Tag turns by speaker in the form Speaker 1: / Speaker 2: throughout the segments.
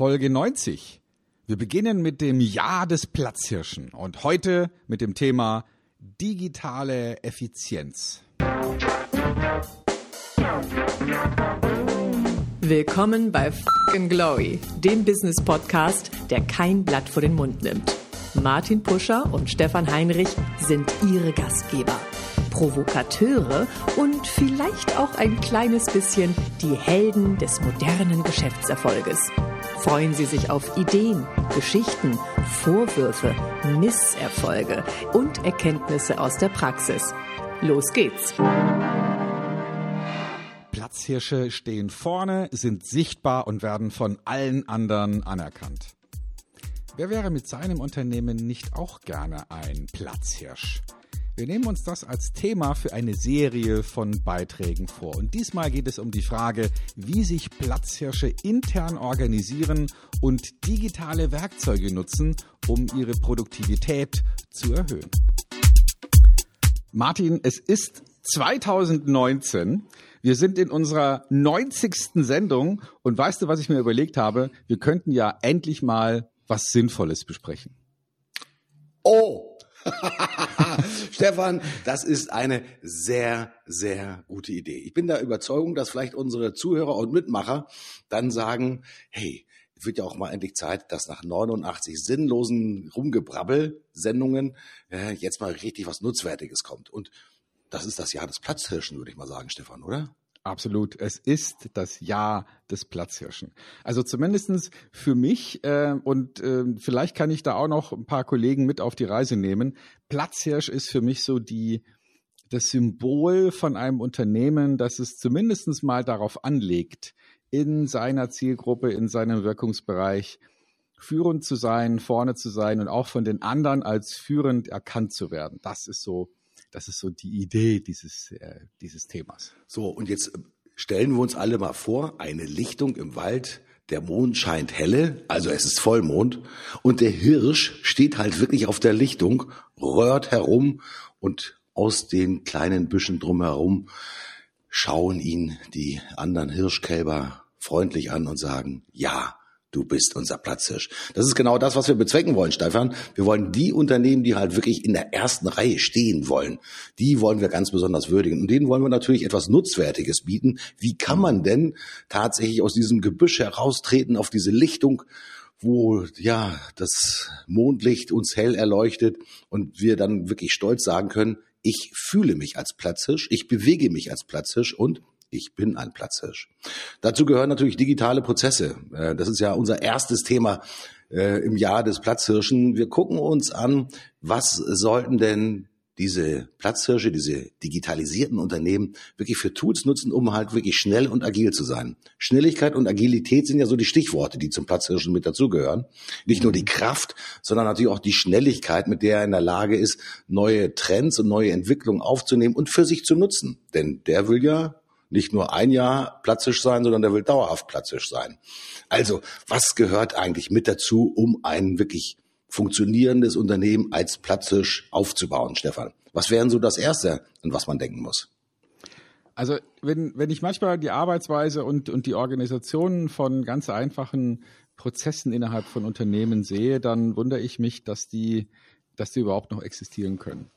Speaker 1: Folge 90. Wir beginnen mit dem Jahr des Platzhirschen und heute mit dem Thema digitale Effizienz.
Speaker 2: Willkommen bei Fucking Glory, dem Business Podcast, der kein Blatt vor den Mund nimmt. Martin Puscher und Stefan Heinrich sind ihre Gastgeber. Provokateure und vielleicht auch ein kleines bisschen die Helden des modernen Geschäftserfolges. Freuen Sie sich auf Ideen, Geschichten, Vorwürfe, Misserfolge und Erkenntnisse aus der Praxis. Los geht's!
Speaker 1: Platzhirsche stehen vorne, sind sichtbar und werden von allen anderen anerkannt. Wer wäre mit seinem Unternehmen nicht auch gerne ein Platzhirsch? Wir nehmen uns das als Thema für eine Serie von Beiträgen vor. Und diesmal geht es um die Frage, wie sich Platzhirsche intern organisieren und digitale Werkzeuge nutzen, um ihre Produktivität zu erhöhen. Martin, es ist 2019. Wir sind in unserer 90. Sendung und weißt du, was ich mir überlegt habe? Wir könnten ja endlich mal was Sinnvolles besprechen.
Speaker 3: Oh, Stefan, das ist eine sehr, sehr gute Idee. Ich bin der Überzeugung, dass vielleicht unsere Zuhörer und Mitmacher dann sagen, hey, wird ja auch mal endlich Zeit, dass nach 89 sinnlosen Rumgebrabbel-Sendungen äh, jetzt mal richtig was Nutzwertiges kommt. Und das ist das Jahr des Platzhirschen, würde ich mal sagen, Stefan, oder?
Speaker 1: Absolut. Es ist das Jahr des Platzhirschen. Also zumindestens für mich äh, und äh, vielleicht kann ich da auch noch ein paar Kollegen mit auf die Reise nehmen. Platzhirsch ist für mich so die das Symbol von einem Unternehmen, das es zumindestens mal darauf anlegt, in seiner Zielgruppe, in seinem Wirkungsbereich führend zu sein, vorne zu sein und auch von den anderen als führend erkannt zu werden. Das ist so das ist so die Idee dieses, äh, dieses Themas.
Speaker 3: So, und jetzt äh, stellen wir uns alle mal vor, eine Lichtung im Wald, der Mond scheint helle, also es ist Vollmond, und der Hirsch steht halt wirklich auf der Lichtung, röhrt herum und aus den kleinen Büschen drumherum schauen ihn die anderen Hirschkälber freundlich an und sagen, ja, du bist unser Platzhirsch. Das ist genau das, was wir bezwecken wollen, Stefan. Wir wollen die Unternehmen, die halt wirklich in der ersten Reihe stehen wollen, die wollen wir ganz besonders würdigen. Und denen wollen wir natürlich etwas Nutzwertiges bieten. Wie kann man denn tatsächlich aus diesem Gebüsch heraustreten auf diese Lichtung, wo ja das Mondlicht uns hell erleuchtet und wir dann wirklich stolz sagen können, ich fühle mich als Platzhirsch, ich bewege mich als Platzhirsch und ich bin ein Platzhirsch. Dazu gehören natürlich digitale Prozesse. Äh, das ist ja unser erstes Thema äh, im Jahr des Platzhirschen. Wir gucken uns an, was sollten denn diese Platzhirsche, diese digitalisierten Unternehmen wirklich für Tools nutzen, um halt wirklich schnell und agil zu sein. Schnelligkeit und Agilität sind ja so die Stichworte, die zum Platzhirschen mit dazugehören. Nicht nur die Kraft, sondern natürlich auch die Schnelligkeit, mit der er in der Lage ist, neue Trends und neue Entwicklungen aufzunehmen und für sich zu nutzen. Denn der will ja nicht nur ein Jahr platzisch sein, sondern der will dauerhaft platzisch sein. Also, was gehört eigentlich mit dazu, um ein wirklich funktionierendes Unternehmen als platzisch aufzubauen, Stefan? Was wären so das Erste, an was man denken muss?
Speaker 1: Also, wenn, wenn ich manchmal die Arbeitsweise und, und die Organisation von ganz einfachen Prozessen innerhalb von Unternehmen sehe, dann wundere ich mich, dass die, dass die überhaupt noch existieren können.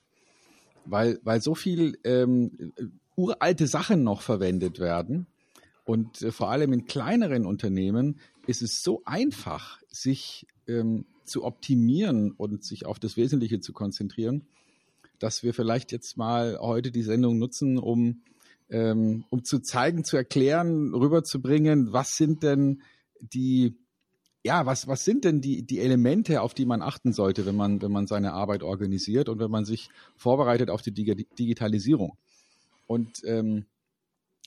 Speaker 1: Weil, weil so viel ähm, uralte Sachen noch verwendet werden. Und äh, vor allem in kleineren Unternehmen ist es so einfach, sich ähm, zu optimieren und sich auf das Wesentliche zu konzentrieren, dass wir vielleicht jetzt mal heute die Sendung nutzen, um, ähm, um zu zeigen, zu erklären, rüberzubringen, was sind denn die, ja, was, was sind denn die, die Elemente, auf die man achten sollte, wenn man, wenn man seine Arbeit organisiert und wenn man sich vorbereitet auf die Digitalisierung. Und ähm,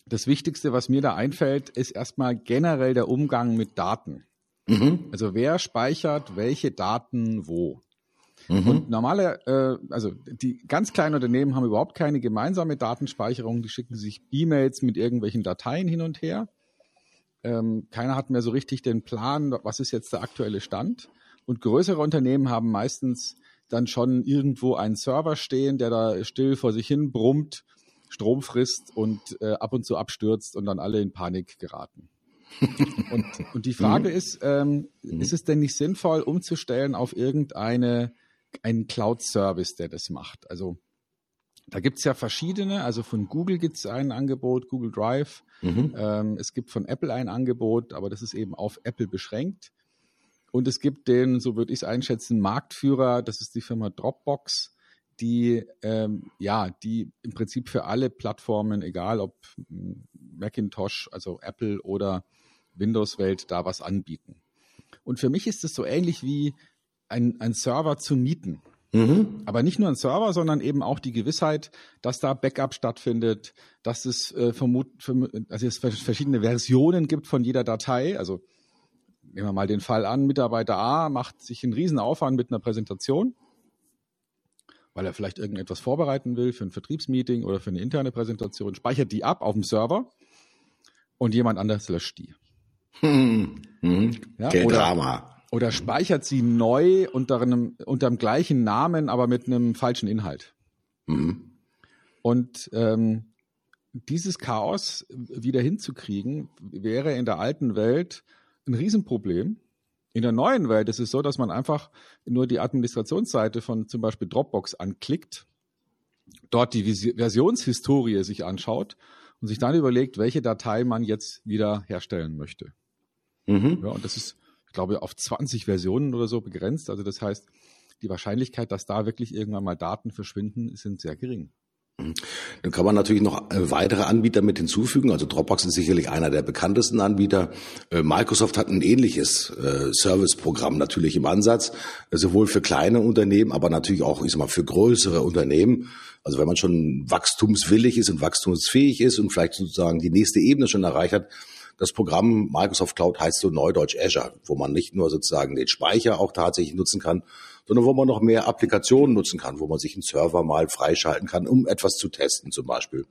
Speaker 1: das Wichtigste, was mir da einfällt, ist erstmal generell der Umgang mit Daten. Mhm. Also wer speichert welche Daten wo. Mhm. Und normale, äh, also die ganz kleinen Unternehmen haben überhaupt keine gemeinsame Datenspeicherung, die schicken sich E-Mails mit irgendwelchen Dateien hin und her. Ähm, keiner hat mehr so richtig den Plan, was ist jetzt der aktuelle Stand. Und größere Unternehmen haben meistens dann schon irgendwo einen Server stehen, der da still vor sich hin brummt Strom frisst und äh, ab und zu abstürzt und dann alle in Panik geraten. und, und die Frage mhm. ist, ähm, mhm. ist es denn nicht sinnvoll, umzustellen auf irgendeine einen Cloud-Service, der das macht? Also da gibt's ja verschiedene, also von Google gibt's ein Angebot, Google Drive. Mhm. Ähm, es gibt von Apple ein Angebot, aber das ist eben auf Apple beschränkt. Und es gibt den, so würde ich es einschätzen, Marktführer, das ist die Firma Dropbox, die ähm, ja, die im Prinzip für alle Plattformen, egal ob Macintosh, also Apple oder Windows-Welt, da was anbieten. Und für mich ist es so ähnlich wie ein, ein Server zu mieten. Mhm. Aber nicht nur ein Server, sondern eben auch die Gewissheit, dass da Backup stattfindet, dass es, äh, vermut, also es verschiedene Versionen gibt von jeder Datei. Also nehmen wir mal den Fall an, Mitarbeiter A macht sich einen Riesenaufwand mit einer Präsentation, weil er vielleicht irgendetwas vorbereiten will für ein Vertriebsmeeting oder für eine interne Präsentation, speichert die ab auf dem Server und jemand anders löscht die.
Speaker 3: Hm. Hm. Ja, oder, Drama
Speaker 1: oder speichert sie neu unter einem unter dem gleichen Namen, aber mit einem falschen Inhalt. Mhm. Und ähm, dieses Chaos wieder hinzukriegen, wäre in der alten Welt ein Riesenproblem. In der neuen Welt ist es so, dass man einfach nur die Administrationsseite von zum Beispiel Dropbox anklickt, dort die Versionshistorie sich anschaut und sich dann überlegt, welche Datei man jetzt wieder herstellen möchte. Mhm. Ja, und das ist glaube, auf 20 Versionen oder so begrenzt. Also das heißt, die Wahrscheinlichkeit, dass da wirklich irgendwann mal Daten verschwinden, sind sehr gering.
Speaker 3: Dann kann man natürlich noch äh, weitere Anbieter mit hinzufügen. Also Dropbox ist sicherlich einer der bekanntesten Anbieter. Äh, Microsoft hat ein ähnliches äh, Serviceprogramm natürlich im Ansatz, sowohl für kleine Unternehmen, aber natürlich auch, ich sag mal, für größere Unternehmen. Also wenn man schon wachstumswillig ist und wachstumsfähig ist und vielleicht sozusagen die nächste Ebene schon erreicht hat, das Programm Microsoft Cloud heißt so neudeutsch Azure, wo man nicht nur sozusagen den Speicher auch tatsächlich nutzen kann, sondern wo man noch mehr Applikationen nutzen kann, wo man sich einen Server mal freischalten kann, um etwas zu testen zum Beispiel.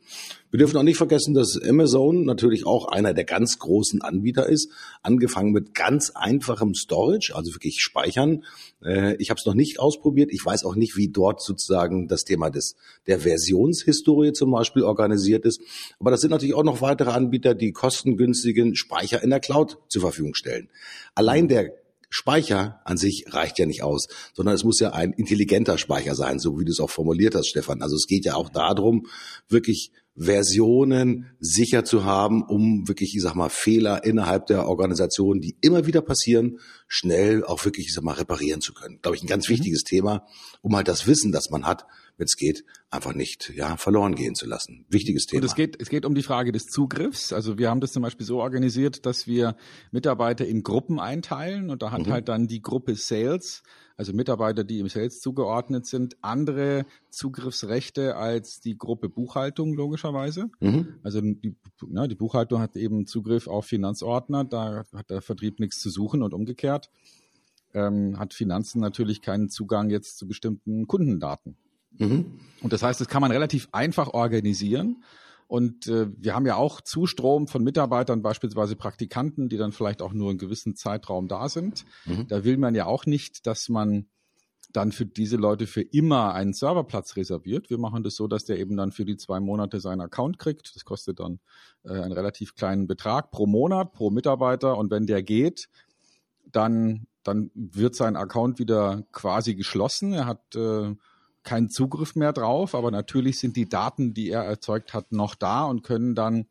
Speaker 3: Wir dürfen auch nicht vergessen, dass Amazon natürlich auch einer der ganz großen Anbieter ist, angefangen mit ganz einfachem Storage, also wirklich Speichern. Äh, ich habe es noch nicht ausprobiert. Ich weiß auch nicht, wie dort sozusagen das Thema des der Versionshistorie zum Beispiel organisiert ist. Aber das sind natürlich auch noch weitere Anbieter, die kostengünstigen Speicher in der Cloud zur Verfügung stellen. Allein der Speicher an sich reicht ja nicht aus, sondern es muss ja ein intelligenter Speicher sein, so wie du es auch formuliert hast, Stefan. Also es geht ja auch darum, wirklich Versionen sicher zu haben, um wirklich, ich sag mal, Fehler innerhalb der Organisation, die immer wieder passieren, schnell auch wirklich, ich sag mal, reparieren zu können. Glaube ich, ein ganz mhm. wichtiges Thema, um halt das Wissen, das man hat, wenn es geht, einfach nicht ja, verloren gehen zu lassen. Wichtiges Thema.
Speaker 1: Und es geht, es geht um die Frage des Zugriffs. Also wir haben das zum Beispiel so organisiert, dass wir Mitarbeiter in Gruppen einteilen und da hat mhm. halt dann die Gruppe Sales also Mitarbeiter, die im Sales zugeordnet sind, andere Zugriffsrechte als die Gruppe Buchhaltung logischerweise. Mhm. Also die, na, die Buchhaltung hat eben Zugriff auf Finanzordner, da hat der Vertrieb nichts zu suchen und umgekehrt ähm, hat Finanzen natürlich keinen Zugang jetzt zu bestimmten Kundendaten. Mhm. Und das heißt, das kann man relativ einfach organisieren. Und äh, wir haben ja auch Zustrom von Mitarbeitern, beispielsweise Praktikanten, die dann vielleicht auch nur einen gewissen Zeitraum da sind. Mhm. Da will man ja auch nicht, dass man dann für diese Leute für immer einen Serverplatz reserviert. Wir machen das so, dass der eben dann für die zwei Monate seinen Account kriegt. Das kostet dann äh, einen relativ kleinen Betrag pro Monat, pro Mitarbeiter. Und wenn der geht, dann, dann wird sein Account wieder quasi geschlossen. Er hat äh, keinen Zugriff mehr drauf, aber natürlich sind die Daten, die er erzeugt hat, noch da und können dann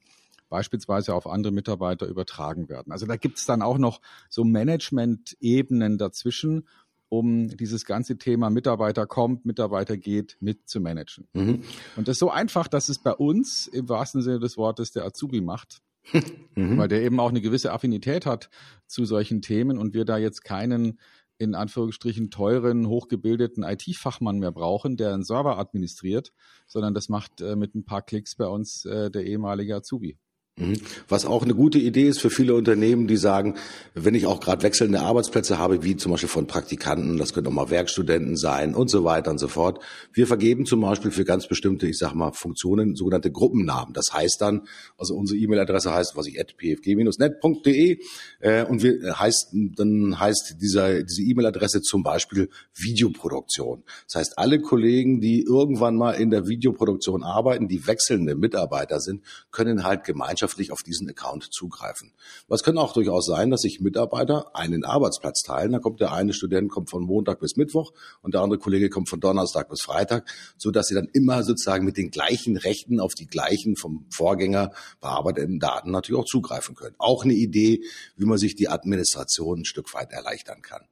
Speaker 1: beispielsweise auf andere Mitarbeiter übertragen werden. Also da gibt es dann auch noch so Management-Ebenen dazwischen, um dieses ganze Thema Mitarbeiter kommt, Mitarbeiter geht mit zu managen. Mhm. Und das ist so einfach, dass es bei uns im wahrsten Sinne des Wortes der Azubi macht. mhm. Weil der eben auch eine gewisse Affinität hat zu solchen Themen und wir da jetzt keinen in Anführungsstrichen teuren, hochgebildeten IT-Fachmann mehr brauchen, der einen Server administriert, sondern das macht äh, mit ein paar Klicks bei uns äh, der ehemalige Azubi.
Speaker 3: Mhm. Was auch eine gute Idee ist für viele Unternehmen, die sagen, wenn ich auch gerade wechselnde Arbeitsplätze habe, wie zum Beispiel von Praktikanten, das können auch mal Werkstudenten sein und so weiter und so fort. Wir vergeben zum Beispiel für ganz bestimmte, ich sag mal, Funktionen sogenannte Gruppennamen. Das heißt dann, also unsere E-Mail-Adresse heißt, was ich, pfg-net.de äh, und wir äh, heißt, dann heißt dieser, diese E-Mail-Adresse zum Beispiel Videoproduktion. Das heißt, alle Kollegen, die irgendwann mal in der Videoproduktion arbeiten, die wechselnde Mitarbeiter sind, können halt gemeinschaftlich gemeinschaftlich auf diesen Account zugreifen. Was kann auch durchaus sein, dass sich Mitarbeiter einen Arbeitsplatz teilen. Da kommt der eine Student kommt von Montag bis Mittwoch und der andere Kollege kommt von Donnerstag bis Freitag, so dass sie dann immer sozusagen mit den gleichen Rechten auf die gleichen vom Vorgänger bearbeiteten Daten natürlich auch zugreifen können. Auch eine Idee, wie man sich die Administration ein Stück weit erleichtern kann.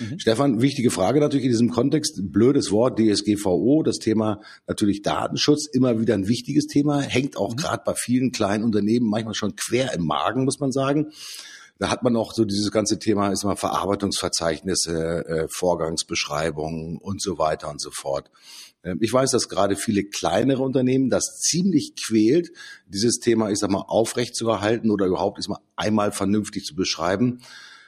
Speaker 3: Mhm. Stefan, wichtige Frage natürlich in diesem Kontext. Blödes Wort, DSGVO, das Thema natürlich Datenschutz, immer wieder ein wichtiges Thema, hängt auch mhm. gerade bei vielen kleinen Unternehmen manchmal schon quer im Magen, muss man sagen. Da hat man auch so dieses ganze Thema, ist mal Verarbeitungsverzeichnisse, äh, Vorgangsbeschreibungen und so weiter und so fort. Ähm, ich weiß, dass gerade viele kleinere Unternehmen das ziemlich quält, dieses Thema, ich sag mal, aufrecht zu erhalten oder überhaupt ist mal einmal vernünftig zu beschreiben.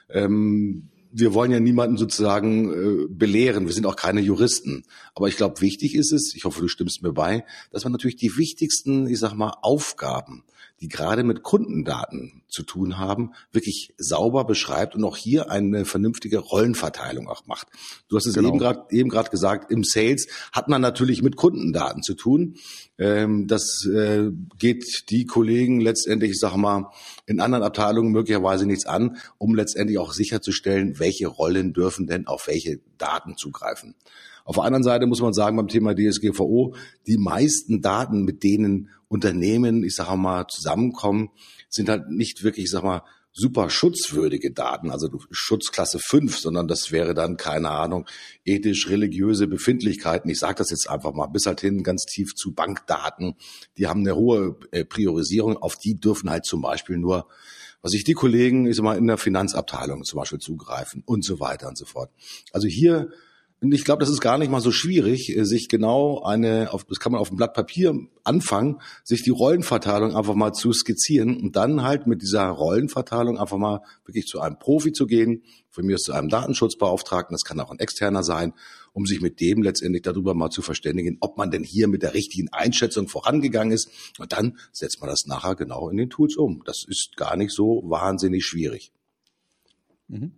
Speaker 3: Ähm, wir wollen ja niemanden sozusagen äh, belehren. Wir sind auch keine Juristen. Aber ich glaube, wichtig ist es, ich hoffe, du stimmst mir bei, dass man natürlich die wichtigsten, ich sag mal, Aufgaben die gerade mit Kundendaten zu tun haben, wirklich sauber beschreibt und auch hier eine vernünftige Rollenverteilung auch macht. Du hast es genau. eben gerade eben gerade gesagt, im Sales hat man natürlich mit Kundendaten zu tun. Ähm, das äh, geht die Kollegen letztendlich, ich sag mal, in anderen Abteilungen möglicherweise nichts an, um letztendlich auch sicherzustellen, welche Rollen dürfen denn auf welche Daten zugreifen. Auf der anderen Seite muss man sagen, beim Thema DSGVO, die meisten Daten, mit denen Unternehmen, ich sage mal, zusammenkommen, sind halt nicht wirklich, ich sag mal, super schutzwürdige Daten, also Schutzklasse 5, sondern das wäre dann, keine Ahnung, ethisch-religiöse Befindlichkeiten. Ich sage das jetzt einfach mal bis halt hin ganz tief zu Bankdaten. Die haben eine hohe äh, Priorisierung, auf die dürfen halt zum Beispiel nur was ich die Kollegen, ich sag mal, in der Finanzabteilung zum Beispiel zugreifen und so weiter und so fort. Also hier ich glaube, das ist gar nicht mal so schwierig, äh, sich genau eine, das kann man auf dem Blatt Papier anfangen, sich die Rollenverteilung einfach mal zu skizzieren und dann halt mit dieser Rollenverteilung einfach mal wirklich zu einem Profi zu gehen, von mir ist zu einem Datenschutzbeauftragten, das kann auch ein externer sein, um sich mit dem letztendlich darüber mal zu verständigen, ob man denn hier mit der richtigen Einschätzung vorangegangen ist. Und dann setzt man das nachher genau in den Tools um. Das ist gar nicht so wahnsinnig schwierig.
Speaker 1: Mhm.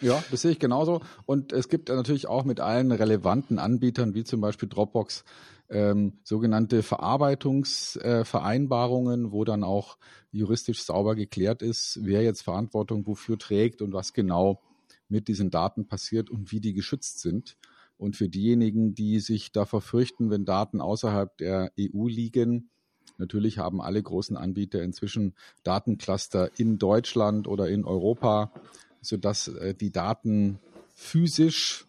Speaker 1: Ja, das sehe ich genauso. Und es gibt natürlich auch mit allen relevanten Anbietern, wie zum Beispiel Dropbox, ähm, sogenannte Verarbeitungsvereinbarungen, äh, wo dann auch juristisch sauber geklärt ist, wer jetzt Verantwortung wofür trägt und was genau mit diesen Daten passiert und wie die geschützt sind. Und für diejenigen, die sich da verfürchten, wenn Daten außerhalb der EU liegen, natürlich haben alle großen Anbieter inzwischen Datencluster in Deutschland oder in Europa sodass äh, die Daten physisch,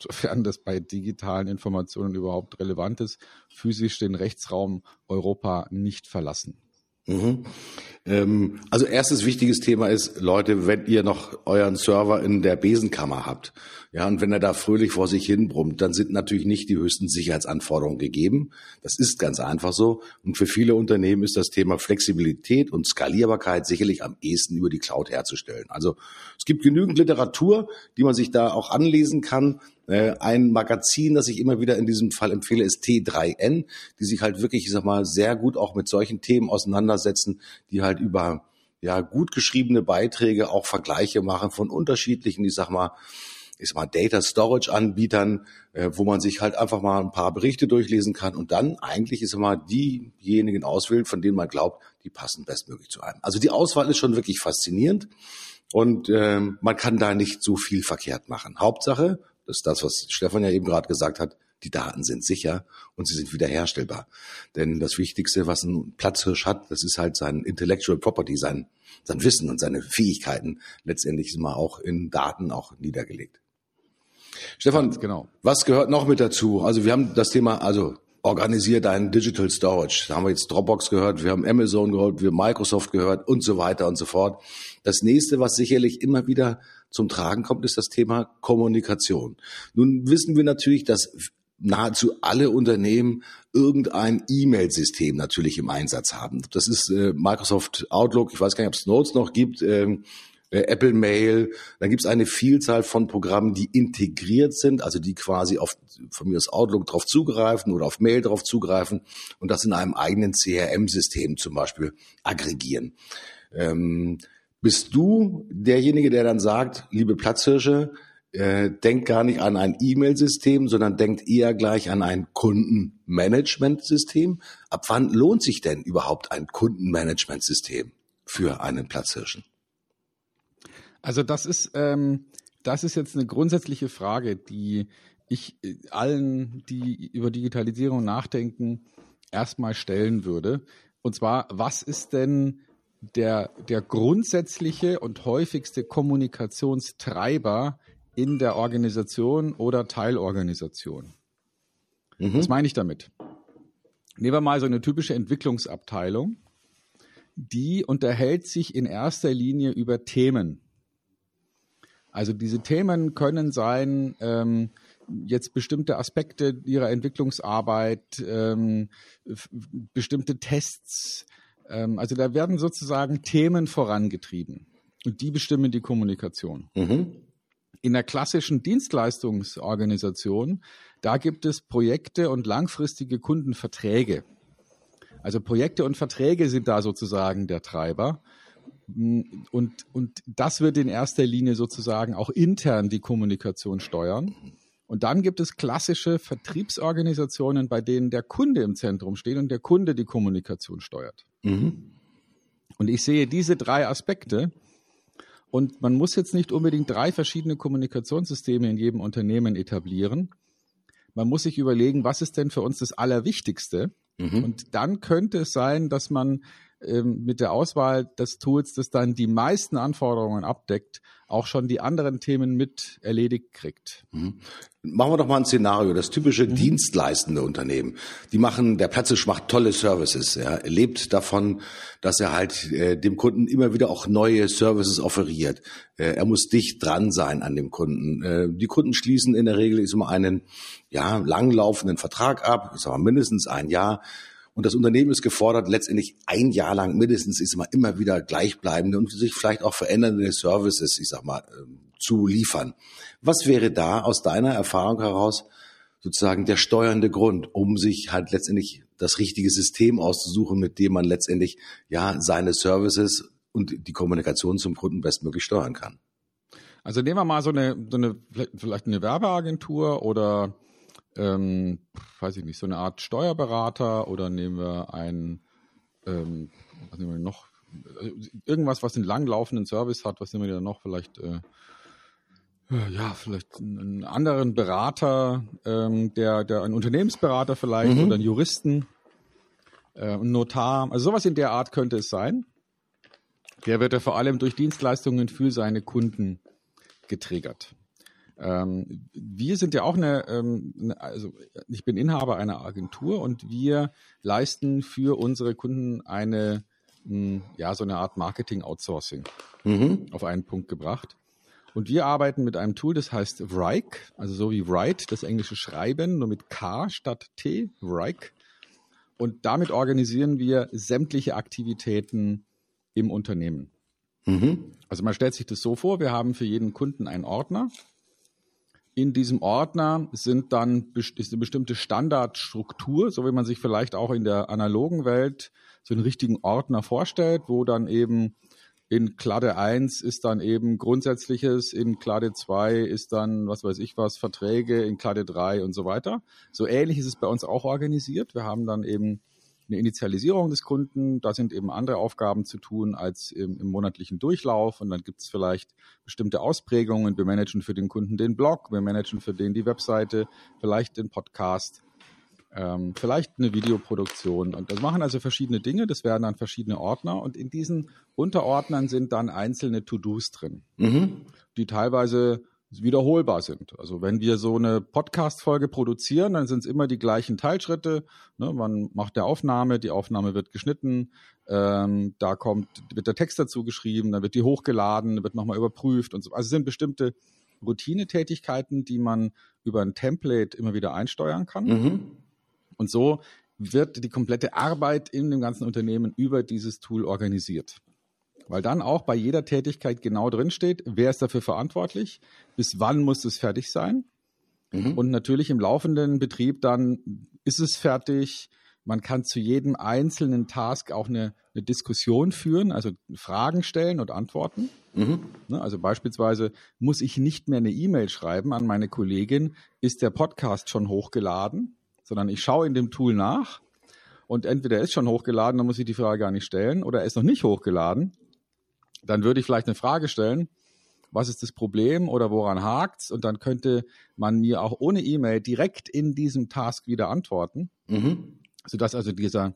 Speaker 1: sofern das bei digitalen Informationen überhaupt relevant ist, physisch den Rechtsraum Europa nicht verlassen.
Speaker 3: Mhm. Ähm, also erstes wichtiges Thema ist, Leute, wenn ihr noch euren Server in der Besenkammer habt, ja, und wenn er da fröhlich vor sich hin brummt, dann sind natürlich nicht die höchsten Sicherheitsanforderungen gegeben. Das ist ganz einfach so. Und für viele Unternehmen ist das Thema Flexibilität und Skalierbarkeit sicherlich am ehesten über die Cloud herzustellen. Also es gibt genügend Literatur, die man sich da auch anlesen kann. Äh, ein Magazin, das ich immer wieder in diesem Fall empfehle, ist T3N, die sich halt wirklich, ich sag mal, sehr gut auch mit solchen Themen auseinandersetzen, die halt über ja gut geschriebene Beiträge auch Vergleiche machen von unterschiedlichen, ich sag mal, ich sag mal, Data Storage Anbietern, äh, wo man sich halt einfach mal ein paar Berichte durchlesen kann und dann eigentlich ist immer diejenigen auswählt, von denen man glaubt, die passen bestmöglich zu einem. Also die Auswahl ist schon wirklich faszinierend und äh, man kann da nicht so viel verkehrt machen. Hauptsache, das ist das, was Stefan ja eben gerade gesagt hat. Die Daten sind sicher und sie sind wiederherstellbar. Denn das Wichtigste, was ein Platzhirsch hat, das ist halt sein Intellectual Property, sein, sein Wissen und seine Fähigkeiten letztendlich immer auch in Daten auch niedergelegt. Stefan, genau. was gehört noch mit dazu? Also wir haben das Thema, also organisier deinen Digital Storage. Da haben wir jetzt Dropbox gehört, wir haben Amazon gehört, wir haben Microsoft gehört und so weiter und so fort. Das nächste, was sicherlich immer wieder zum Tragen kommt, ist das Thema Kommunikation. Nun wissen wir natürlich, dass nahezu alle Unternehmen irgendein E-Mail-System natürlich im Einsatz haben. Das ist äh, Microsoft Outlook, ich weiß gar nicht, ob es Notes noch gibt, ähm, äh, Apple Mail. Dann gibt es eine Vielzahl von Programmen, die integriert sind, also die quasi auf von mir aus Outlook drauf zugreifen oder auf Mail drauf zugreifen und das in einem eigenen CRM-System zum Beispiel aggregieren. Ähm, bist du derjenige, der dann sagt, liebe Platzhirsche, äh, denkt gar nicht an ein E-Mail-System, sondern denkt eher gleich an ein Kundenmanagement-System. Ab wann lohnt sich denn überhaupt ein Kundenmanagement-System für einen Platzhirschen?
Speaker 1: Also das ist, ähm, das ist jetzt eine grundsätzliche Frage, die ich äh, allen, die über Digitalisierung nachdenken, erstmal stellen würde. Und zwar, was ist denn der, der grundsätzliche und häufigste Kommunikationstreiber in der Organisation oder Teilorganisation. Mhm. Was meine ich damit? Nehmen wir mal so eine typische Entwicklungsabteilung. Die unterhält sich in erster Linie über Themen. Also diese Themen können sein, ähm, jetzt bestimmte Aspekte ihrer Entwicklungsarbeit, ähm, bestimmte Tests. Ähm, also da werden sozusagen Themen vorangetrieben und die bestimmen die Kommunikation. Mhm. In der klassischen Dienstleistungsorganisation, da gibt es Projekte und langfristige Kundenverträge. Also Projekte und Verträge sind da sozusagen der Treiber. Und, und das wird in erster Linie sozusagen auch intern die Kommunikation steuern. Und dann gibt es klassische Vertriebsorganisationen, bei denen der Kunde im Zentrum steht und der Kunde die Kommunikation steuert. Mhm. Und ich sehe diese drei Aspekte und man muss jetzt nicht unbedingt drei verschiedene Kommunikationssysteme in jedem Unternehmen etablieren. Man muss sich überlegen, was ist denn für uns das Allerwichtigste? Mhm. Und dann könnte es sein, dass man ähm, mit der Auswahl des Tools, das dann die meisten Anforderungen abdeckt, auch schon die anderen Themen mit erledigt kriegt.
Speaker 3: Mhm. Machen wir doch mal ein Szenario. Das typische mhm. dienstleistende Unternehmen. Die machen, der Platzisch macht tolle Services. Ja. Er lebt davon, dass er halt äh, dem Kunden immer wieder auch neue Services offeriert. Äh, er muss dicht dran sein an dem Kunden. Äh, die Kunden schließen in der Regel ist immer einen ja, langlaufenden Vertrag ab, sag mal mindestens ein Jahr. Und das Unternehmen ist gefordert, letztendlich ein Jahr lang mindestens ist immer, immer wieder gleichbleibende und sich vielleicht auch verändernde Services, ich sag mal, ähm, zu liefern. Was wäre da aus deiner Erfahrung heraus sozusagen der steuernde Grund, um sich halt letztendlich das richtige System auszusuchen, mit dem man letztendlich ja seine Services und die Kommunikation zum Kunden bestmöglich steuern kann?
Speaker 1: Also nehmen wir mal so eine, so eine vielleicht eine Werbeagentur oder ähm, weiß ich nicht, so eine Art Steuerberater oder nehmen wir ein, ähm, was nehmen wir noch, äh, irgendwas, was einen langlaufenden Service hat, was nehmen wir da noch, vielleicht, äh, äh, ja, vielleicht einen anderen Berater, ähm, der, der ein Unternehmensberater vielleicht mhm. oder einen Juristen, äh, ein Notar, also sowas in der Art könnte es sein. Der wird ja vor allem durch Dienstleistungen für seine Kunden getriggert. Ähm, wir sind ja auch eine, ähm, eine, also ich bin Inhaber einer Agentur und wir leisten für unsere Kunden eine, mh, hm, ja, so eine Art Marketing-Outsourcing mhm. auf einen Punkt gebracht. Und wir arbeiten mit einem Tool, das heißt Wrike, also so wie Write, das englische Schreiben, nur mit K statt T, Wrike. Und damit organisieren wir sämtliche Aktivitäten im Unternehmen. Mhm. Also man stellt sich das so vor, wir haben für jeden Kunden einen Ordner in diesem Ordner sind dann ist eine bestimmte Standardstruktur, so wie man sich vielleicht auch in der analogen Welt so einen richtigen Ordner vorstellt, wo dann eben in Kladde 1 ist dann eben Grundsätzliches, in Kladde 2 ist dann, was weiß ich was, Verträge, in Kladde 3 und so weiter. So ähnlich ist es bei uns auch organisiert. Wir haben dann eben eine Initialisierung des Kunden. Da sind eben andere Aufgaben zu tun als im, im monatlichen Durchlauf. Und dann gibt es vielleicht bestimmte Ausprägungen. Wir managen für den Kunden den Blog, wir managen für den die Webseite, vielleicht den Podcast, ähm, vielleicht eine Videoproduktion. Und das machen also verschiedene Dinge. Das werden dann verschiedene Ordner. Und in diesen Unterordnern sind dann einzelne To-Dos drin, mhm. die teilweise wiederholbar sind. Also wenn wir so eine Podcast-Folge produzieren, dann sind es immer die gleichen Teilschritte. Ne, man macht der Aufnahme, die Aufnahme wird geschnitten, ähm, da kommt, wird der Text dazu geschrieben, dann wird die hochgeladen, wird nochmal überprüft und so. Also es sind bestimmte Routinetätigkeiten, die man über ein Template immer wieder einsteuern kann. Mhm. Und so wird die komplette Arbeit in dem ganzen Unternehmen über dieses Tool organisiert weil dann auch bei jeder Tätigkeit genau drin steht, wer ist dafür verantwortlich, bis wann muss es fertig sein. Mhm. Und natürlich im laufenden Betrieb dann ist es fertig. Man kann zu jedem einzelnen Task auch eine, eine Diskussion führen, also Fragen stellen und antworten. Mhm. Ne, also beispielsweise muss ich nicht mehr eine E-Mail schreiben an meine Kollegin, ist der Podcast schon hochgeladen, sondern ich schaue in dem Tool nach und entweder er ist schon hochgeladen, dann muss ich die Frage gar nicht stellen, oder er ist noch nicht hochgeladen. Dann würde ich vielleicht eine Frage stellen, was ist das Problem oder woran hakt's? Und dann könnte man mir auch ohne E-Mail direkt in diesem Task wieder antworten, mhm. sodass also dieser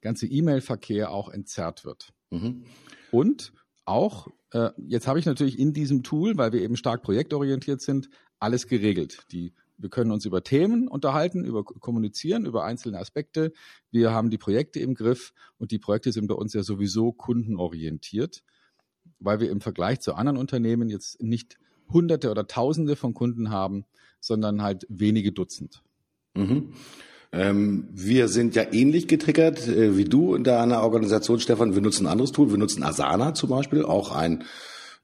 Speaker 1: ganze E-Mail-Verkehr auch entzerrt wird. Mhm. Und auch, äh, jetzt habe ich natürlich in diesem Tool, weil wir eben stark projektorientiert sind, alles geregelt. Die, wir können uns über Themen unterhalten, über kommunizieren, über einzelne Aspekte. Wir haben die Projekte im Griff und die Projekte sind bei uns ja sowieso kundenorientiert, weil wir im Vergleich zu anderen Unternehmen jetzt nicht Hunderte oder Tausende von Kunden haben, sondern halt wenige Dutzend.
Speaker 3: Mhm. Ähm, wir sind ja ähnlich getriggert äh, wie du in deiner Organisation, Stefan. Wir nutzen ein anderes Tool. Wir nutzen Asana zum Beispiel, auch ein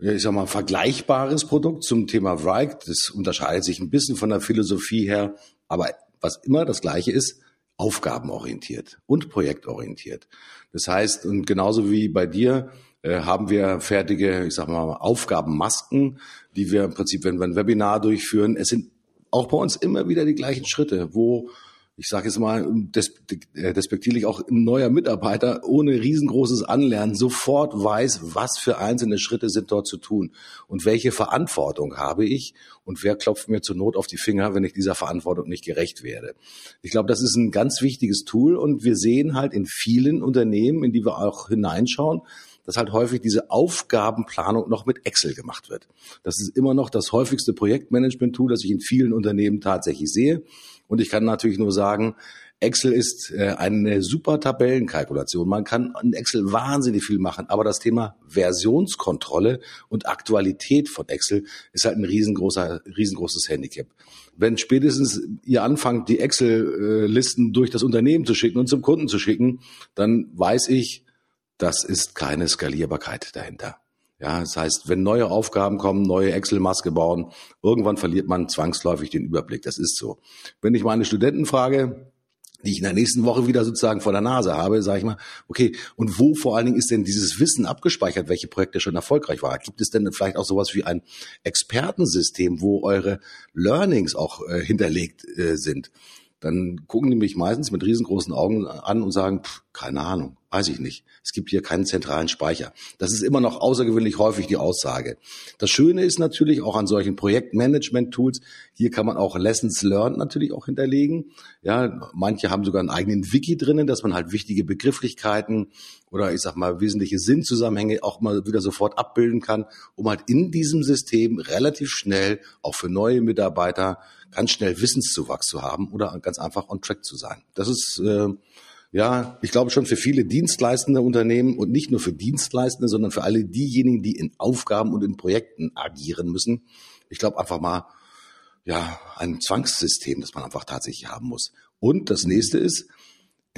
Speaker 3: ich sag mal, vergleichbares Produkt zum Thema Wrike. Das unterscheidet sich ein bisschen von der Philosophie her, aber was immer das Gleiche ist, aufgabenorientiert und projektorientiert. Das heißt, und genauso wie bei dir, äh, haben wir fertige, ich sag mal, Aufgabenmasken, die wir im Prinzip, wenn wir ein Webinar durchführen, es sind auch bei uns immer wieder die gleichen Schritte, wo ich sage jetzt mal äh, despektierlich auch ein neuer Mitarbeiter ohne riesengroßes Anlernen sofort weiß, was für einzelne Schritte sind dort zu tun und welche Verantwortung habe ich und wer klopft mir zur Not auf die Finger, wenn ich dieser Verantwortung nicht gerecht werde. Ich glaube, das ist ein ganz wichtiges Tool und wir sehen halt in vielen Unternehmen, in die wir auch hineinschauen, dass halt häufig diese Aufgabenplanung noch mit Excel gemacht wird. Das ist immer noch das häufigste Projektmanagement-Tool, das ich in vielen Unternehmen tatsächlich sehe. Und ich kann natürlich nur sagen, Excel ist äh, eine super Tabellenkalkulation. Man kann in Excel wahnsinnig viel machen, aber das Thema Versionskontrolle und Aktualität von Excel ist halt ein riesengroßer, riesengroßes Handicap. Wenn spätestens ihr anfangt, die Excel-Listen durch das Unternehmen zu schicken und zum Kunden zu schicken, dann weiß ich, das ist keine Skalierbarkeit dahinter. Ja, das heißt, wenn neue Aufgaben kommen, neue Excel-Maske bauen, irgendwann verliert man zwangsläufig den Überblick. Das ist so. Wenn ich meine Studenten frage, die ich in der nächsten Woche wieder sozusagen vor der Nase habe, sage ich mal, okay, und wo vor allen Dingen ist denn dieses Wissen abgespeichert, welche Projekte schon erfolgreich waren? Gibt es denn vielleicht auch sowas wie ein Expertensystem, wo eure Learnings auch äh, hinterlegt äh, sind? Dann gucken die mich meistens mit riesengroßen Augen an und sagen, pff, keine Ahnung, weiß ich nicht. Es gibt hier keinen zentralen Speicher. Das ist immer noch außergewöhnlich häufig die Aussage. Das Schöne ist natürlich auch an solchen Projektmanagement-Tools, hier kann man auch Lessons Learned natürlich auch hinterlegen. Ja, manche haben sogar einen eigenen Wiki drinnen, dass man halt wichtige Begrifflichkeiten oder ich sag mal wesentliche Sinnzusammenhänge auch mal wieder sofort abbilden kann, um halt in diesem System relativ schnell auch für neue Mitarbeiter ganz schnell Wissenszuwachs zu haben oder ganz einfach on track zu sein. Das ist äh, ja, ich glaube schon für viele dienstleistende Unternehmen und nicht nur für Dienstleistende, sondern für alle diejenigen, die in Aufgaben und in Projekten agieren müssen. Ich glaube einfach mal, ja, ein Zwangssystem, das man einfach tatsächlich haben muss. Und das nächste ist,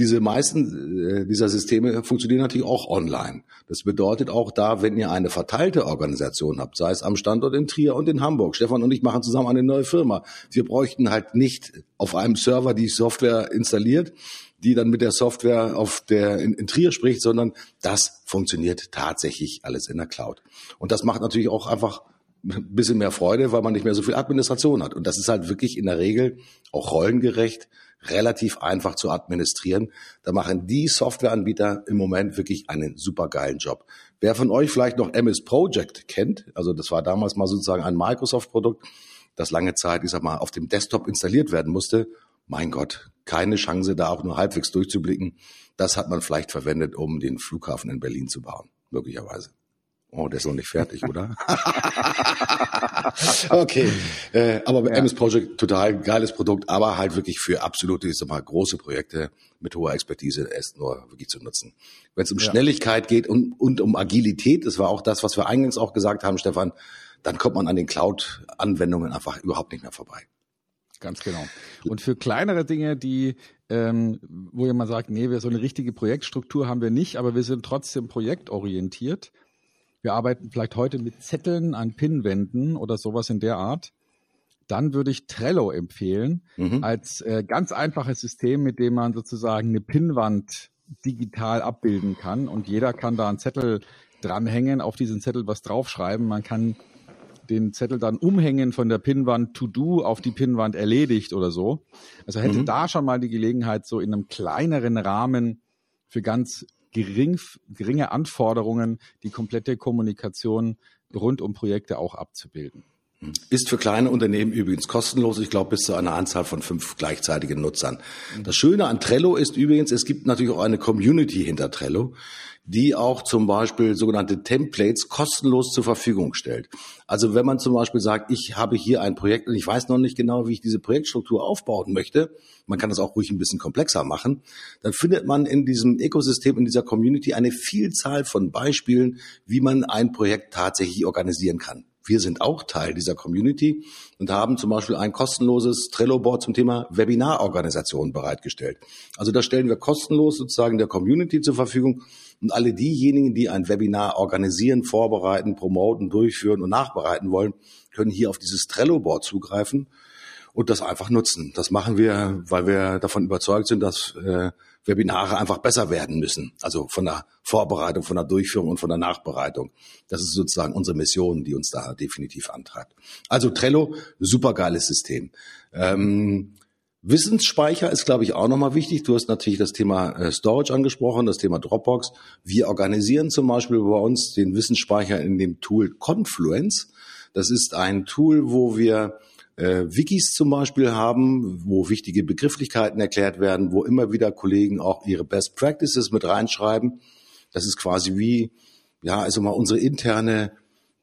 Speaker 3: diese meisten äh, dieser Systeme funktionieren natürlich auch online. Das bedeutet auch da, wenn ihr eine verteilte Organisation habt, sei es am Standort in Trier und in Hamburg. Stefan und ich machen zusammen eine neue Firma. Wir bräuchten halt nicht auf einem Server die Software installiert, die dann mit der Software auf der in, in Trier spricht, sondern das funktioniert tatsächlich alles in der Cloud. Und das macht natürlich auch einfach ein bisschen mehr Freude, weil man nicht mehr so viel Administration hat. Und das ist halt wirklich in der Regel auch rollengerecht relativ einfach zu administrieren. Da machen die Softwareanbieter im Moment wirklich einen super geilen Job. Wer von euch vielleicht noch MS Project kennt, also das war damals mal sozusagen ein Microsoft-Produkt, das lange Zeit, ich sag mal, auf dem Desktop installiert werden musste. Mein Gott, keine Chance, da auch nur halbwegs durchzublicken. Das hat man vielleicht verwendet, um den Flughafen in Berlin zu bauen, möglicherweise. Oh, der ist noch nicht fertig, oder? okay, äh, aber ja. MS Project total geiles Produkt, aber halt wirklich für absolute, ich sag mal, große Projekte mit hoher Expertise erst nur wirklich zu nutzen. Wenn es um ja. Schnelligkeit geht und, und um Agilität, das war auch das, was wir eingangs auch gesagt haben, Stefan, dann kommt man an den Cloud-Anwendungen einfach überhaupt nicht mehr vorbei.
Speaker 1: Ganz genau. Und für kleinere Dinge, die, ähm, wo jemand sagt, nee, wir so eine richtige Projektstruktur haben wir nicht, aber wir sind trotzdem projektorientiert, wir arbeiten vielleicht heute mit Zetteln an Pinnwänden oder sowas in der Art, dann würde ich Trello empfehlen mhm. als äh, ganz einfaches System, mit dem man sozusagen eine Pinnwand digital abbilden kann und jeder kann da einen Zettel dranhängen, auf diesen Zettel was draufschreiben. Man kann den Zettel dann umhängen von der Pinnwand To Do auf die Pinnwand erledigt oder so. Also hätte mhm. da schon mal die Gelegenheit, so in einem kleineren Rahmen für ganz gering, geringe Anforderungen die komplette Kommunikation rund um Projekte auch abzubilden.
Speaker 3: Ist für kleine Unternehmen übrigens kostenlos, ich glaube bis zu einer Anzahl von fünf gleichzeitigen Nutzern. Das Schöne an Trello ist übrigens, es gibt natürlich auch eine Community hinter Trello, die auch zum Beispiel sogenannte Templates kostenlos zur Verfügung stellt. Also wenn man zum Beispiel sagt, ich habe hier ein Projekt und ich weiß noch nicht genau, wie ich diese Projektstruktur aufbauen möchte, man kann das auch ruhig ein bisschen komplexer machen, dann findet man in diesem Ökosystem, in dieser Community eine Vielzahl von Beispielen, wie man ein Projekt tatsächlich organisieren kann. Wir sind auch Teil dieser Community und haben zum Beispiel ein kostenloses Trello-Board zum Thema Webinarorganisation bereitgestellt. Also das stellen wir kostenlos sozusagen der Community zur Verfügung und alle diejenigen, die ein Webinar organisieren, vorbereiten, promoten, durchführen und nachbereiten wollen, können hier auf dieses Trello-Board zugreifen und das einfach nutzen. Das machen wir, weil wir davon überzeugt sind, dass äh, Webinare einfach besser werden müssen. Also von der Vorbereitung, von der Durchführung und von der Nachbereitung. Das ist sozusagen unsere Mission, die uns da definitiv antreibt. Also Trello, supergeiles System. Ähm, Wissensspeicher ist, glaube ich, auch nochmal wichtig. Du hast natürlich das Thema äh, Storage angesprochen, das Thema Dropbox. Wir organisieren zum Beispiel bei uns den Wissensspeicher in dem Tool Confluence. Das ist ein Tool, wo wir äh, Wikis zum Beispiel haben, wo wichtige Begrifflichkeiten erklärt werden, wo immer wieder Kollegen auch ihre Best Practices mit reinschreiben. Das ist quasi wie, ja, also mal unsere interne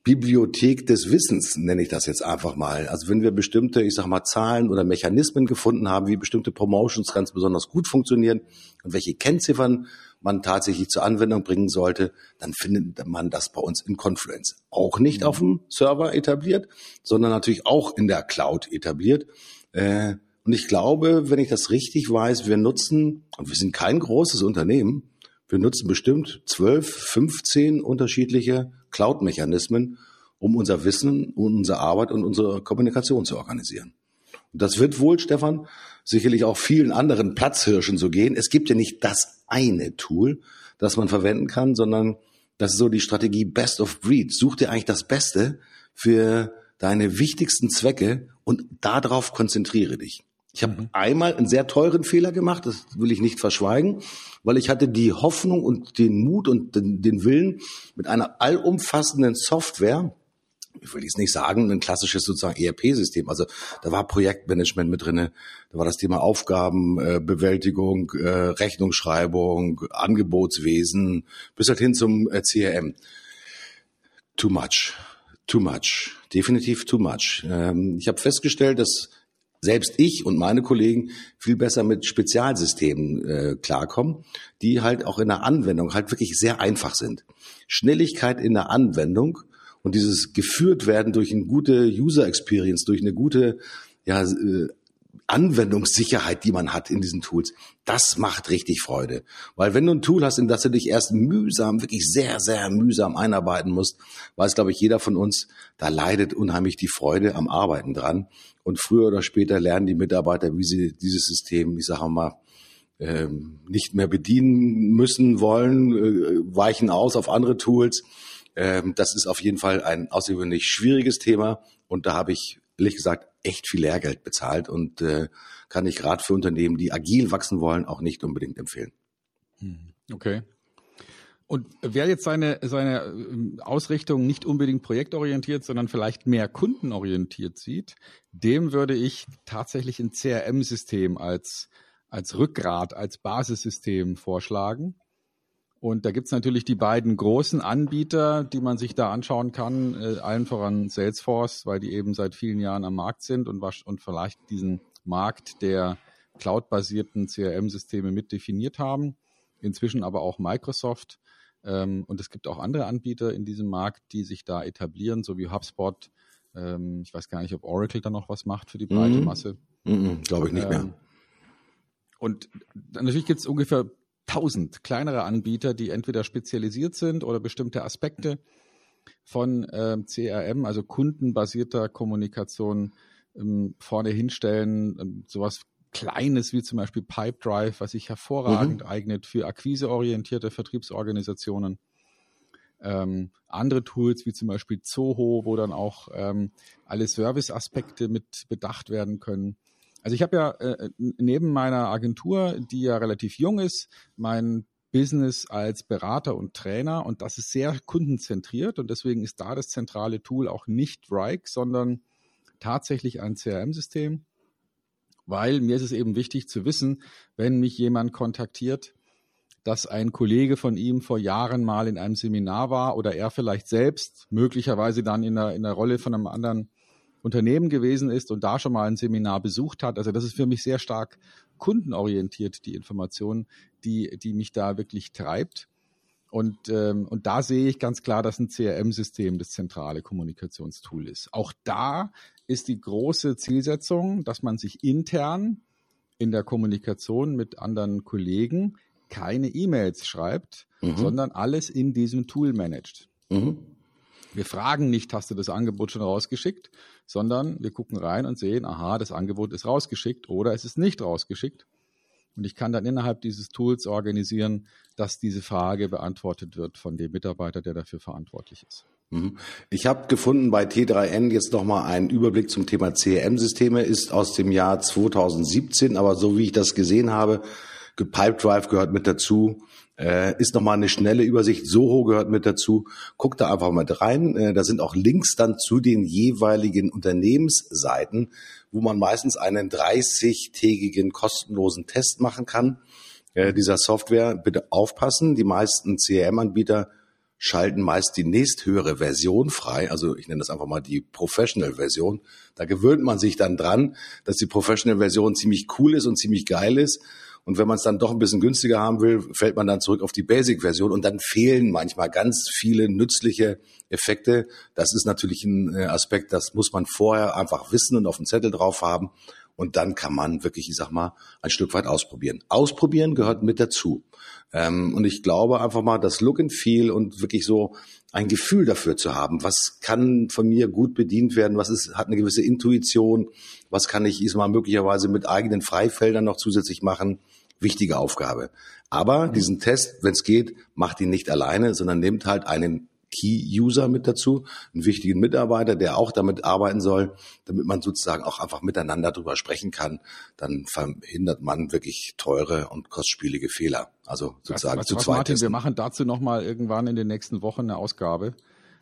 Speaker 3: Bibliothek des Wissens, nenne ich das jetzt einfach mal. Also wenn wir bestimmte, ich sag mal, Zahlen oder Mechanismen gefunden haben, wie bestimmte Promotions ganz besonders gut funktionieren und welche Kennziffern man tatsächlich zur Anwendung bringen sollte, dann findet man das bei uns in Confluence. Auch nicht mhm. auf dem Server etabliert, sondern natürlich auch in der Cloud etabliert. Äh, und ich glaube, wenn ich das richtig weiß, wir nutzen, und wir sind kein großes Unternehmen, wir nutzen bestimmt 12, 15 unterschiedliche Cloud-Mechanismen, um unser Wissen, unsere Arbeit und unsere Kommunikation zu organisieren. Und das wird wohl, Stefan, sicherlich auch vielen anderen Platzhirschen so gehen. Es gibt ja nicht das eine Tool, das man verwenden kann, sondern das ist so die Strategie Best of Breed. Such dir eigentlich das Beste für deine wichtigsten Zwecke und darauf konzentriere dich. Ich habe mhm. einmal einen sehr teuren Fehler gemacht, das will ich nicht verschweigen, weil ich hatte die Hoffnung und den Mut und den, den Willen, mit einer allumfassenden Software ich will jetzt nicht sagen, ein klassisches sozusagen ERP-System. Also da war Projektmanagement mit drinne, da war das Thema Aufgabenbewältigung, äh, äh, Rechnungsschreibung, Angebotswesen, bis halt hin zum äh, CRM. Too much, too much, definitiv too much. Ähm, ich habe festgestellt, dass selbst ich und meine Kollegen viel besser mit Spezialsystemen äh, klarkommen, die halt auch in der Anwendung halt wirklich sehr einfach sind. Schnelligkeit in der Anwendung und dieses geführt werden durch eine gute User Experience, durch eine gute ja, äh, Anwendungssicherheit, die man hat in diesen Tools, das macht richtig Freude. Weil wenn du ein Tool hast, in das du dich erst mühsam, wirklich sehr, sehr mühsam einarbeiten musst, weiß, glaube ich, jeder von uns, da leidet unheimlich die Freude am Arbeiten dran. Und früher oder später lernen die Mitarbeiter, wie sie dieses System, ich sage mal, ähm, nicht mehr bedienen müssen wollen, äh, weichen aus auf andere Tools. Ähm, das ist auf jeden Fall ein außergewöhnlich schwieriges Thema und da habe ich ehrlich gesagt echt viel Lehrgeld bezahlt und äh, kann ich gerade für Unternehmen, die agil wachsen wollen, auch nicht unbedingt empfehlen.
Speaker 1: Hm, okay. Und wer jetzt seine, seine ähm, Ausrichtung nicht unbedingt projektorientiert, sondern vielleicht mehr kundenorientiert sieht, dem würde ich tatsächlich ein CRM-System als, als Rückgrat, als Basissystem vorschlagen. Und da gibt's natürlich die beiden großen Anbieter, die man sich da anschauen kann, äh, allen voran Salesforce, weil die eben seit vielen Jahren am Markt sind und, und vielleicht diesen Markt der cloud-basierten CRM-Systeme mit definiert haben. Inzwischen aber auch Microsoft. Ähm, und es gibt auch andere Anbieter in diesem Markt, die sich da etablieren, so wie HubSpot. Ähm, ich weiß gar nicht, ob Oracle da noch was macht für die breite mhm. Masse.
Speaker 3: Mhm, Glaube ich nicht mehr. Ähm,
Speaker 1: und natürlich gibt es ungefähr tausend kleinere Anbieter, die entweder spezialisiert sind oder bestimmte Aspekte von äh, CRM, also kundenbasierter Kommunikation, ähm, vorne hinstellen. Ähm, sowas Kleines wie zum Beispiel Pipedrive, was sich hervorragend mhm. eignet für akquiseorientierte Vertriebsorganisationen. ähm, andere Tools wie zum Beispiel Zoho, wo dann auch ähm, alle Serviceaspekte mit bedacht werden können. Also ich habe ja äh, neben meiner Agentur, die ja relativ jung ist, mein Business als Berater und Trainer und das ist sehr kundenzentriert und deswegen ist da das zentrale Tool auch nicht Rike, sondern tatsächlich ein CRM-System, weil mir ist es eben wichtig zu wissen, wenn mich jemand kontaktiert, dass ein Kollege von ihm vor Jahren mal in einem Seminar war oder er vielleicht selbst möglicherweise dann in der, in der Rolle von einem anderen Unternehmen gewesen ist und da schon mal ein Seminar besucht hat. Also das ist für mich sehr stark kundenorientiert, die Information, die, die mich da wirklich treibt. Und, ähm, und da sehe ich ganz klar, dass ein CRM-System das zentrale Kommunikationstool ist. Auch da ist die große Zielsetzung, dass man sich intern in der Kommunikation mit anderen Kollegen keine E-Mails schreibt, mhm. sondern alles in diesem Tool managt. Mhm. Wir fragen nicht, hast du das Angebot schon rausgeschickt, sondern wir gucken rein und sehen, aha, das Angebot ist rausgeschickt oder es ist nicht rausgeschickt. Und ich kann dann innerhalb dieses Tools organisieren, dass diese Frage beantwortet wird von dem Mitarbeiter, der dafür verantwortlich ist.
Speaker 3: Mhm. Ich habe gefunden bei T3N jetzt nochmal einen Überblick zum Thema CRM-Systeme, ist aus dem Jahr 2017, aber so wie ich das gesehen habe, Pipedrive gehört mit dazu, äh, ist nochmal eine schnelle Übersicht, Soho gehört mit dazu. Guckt da einfach mal rein. Äh, da sind auch Links dann zu den jeweiligen Unternehmensseiten, wo man meistens einen 30-tägigen kostenlosen Test machen kann. Äh, dieser Software bitte aufpassen. Die meisten CRM-Anbieter schalten meist die nächsthöhere Version frei. Also ich nenne das einfach mal die Professional-Version. Da gewöhnt man sich dann dran, dass die Professional-Version ziemlich cool ist und ziemlich geil ist. Und wenn man es dann doch ein bisschen günstiger haben will, fällt man dann zurück auf die Basic-Version und dann fehlen manchmal ganz viele nützliche Effekte. Das ist natürlich ein äh, Aspekt, das muss man vorher einfach wissen und auf dem Zettel drauf haben. Und dann kann man wirklich, ich sag mal, ein Stück weit ausprobieren. Ausprobieren gehört mit dazu. Ähm, und ich glaube einfach mal, das Look and Feel und wirklich so ein Gefühl dafür zu haben, was kann von mir gut bedient werden, was ist, hat eine gewisse Intuition, was kann ich mal möglicherweise mit eigenen Freifeldern noch zusätzlich machen, wichtige Aufgabe. Aber diesen Test, wenn es geht, macht ihn nicht alleine, sondern nimmt halt einen Key-User mit dazu, einen wichtigen Mitarbeiter, der auch damit arbeiten soll, damit man sozusagen auch einfach miteinander drüber sprechen kann. Dann verhindert man wirklich teure und kostspielige Fehler. Also sozusagen
Speaker 1: was,
Speaker 3: was,
Speaker 1: zu zweit. Martin, wir machen dazu nochmal irgendwann in den nächsten Wochen eine Ausgabe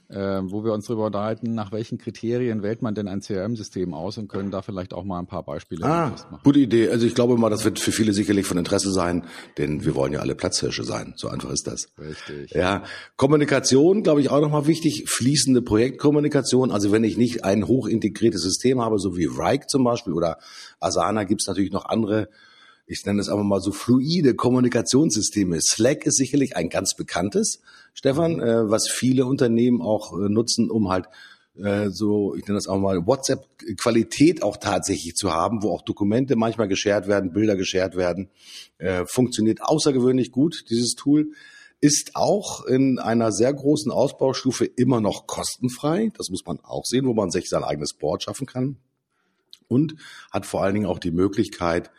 Speaker 1: äh, wo wir uns darüber unterhalten, nach welchen Kriterien wählt man denn ein CRM-System aus und können da vielleicht auch mal ein paar Beispiele
Speaker 3: ah, machen. Gute Idee. Also ich glaube mal, das wird für viele sicherlich von Interesse sein, denn wir wollen ja alle Platzhirsche sein. So einfach ist das.
Speaker 1: Richtig.
Speaker 3: Ja, Kommunikation, glaube ich, auch nochmal wichtig. Fließende Projektkommunikation. Also wenn ich nicht ein hochintegriertes System habe, so wie Rike zum Beispiel oder Asana, gibt es natürlich noch andere ich nenne es einfach mal so fluide Kommunikationssysteme. Slack ist sicherlich ein ganz bekanntes, Stefan, äh, was viele Unternehmen auch äh, nutzen, um halt äh, so, ich nenne das auch mal WhatsApp-Qualität auch tatsächlich zu haben, wo auch Dokumente manchmal geshared werden, Bilder geshared werden. Äh, funktioniert außergewöhnlich gut, dieses Tool. Ist auch in einer sehr großen Ausbaustufe immer noch kostenfrei. Das muss man auch sehen, wo man sich sein eigenes Board schaffen kann. Und hat vor allen Dingen auch die Möglichkeit,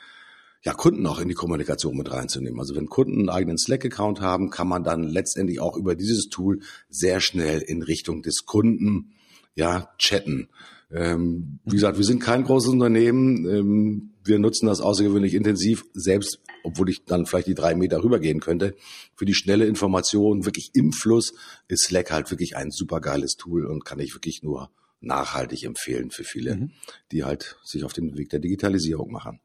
Speaker 3: ja, Kunden auch in die Kommunikation mit reinzunehmen. Also wenn Kunden einen eigenen Slack-Account haben, kann man dann letztendlich auch über dieses Tool sehr schnell in Richtung des Kunden ja chatten. Ähm, wie gesagt, wir sind kein großes Unternehmen. Ähm, wir nutzen das außergewöhnlich intensiv, selbst obwohl ich dann vielleicht die drei Meter rübergehen könnte. Für die schnelle Information, wirklich im Fluss, ist Slack halt wirklich ein super geiles Tool und kann ich wirklich nur nachhaltig empfehlen für viele, mhm. die halt sich auf den Weg der Digitalisierung machen.